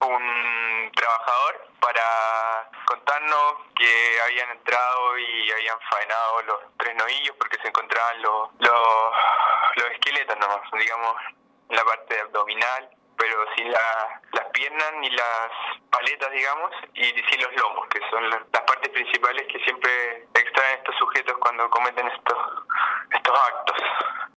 un trabajador para contarnos que habían entrado y habían faenado los tres novillos porque se encontraban los, los, los esqueletos nomás, digamos, en la parte abdominal, pero sin la, las piernas ni las paletas, digamos, y sin los lomos, que son las, las partes principales que siempre extraen estos sujetos cuando cometen estos.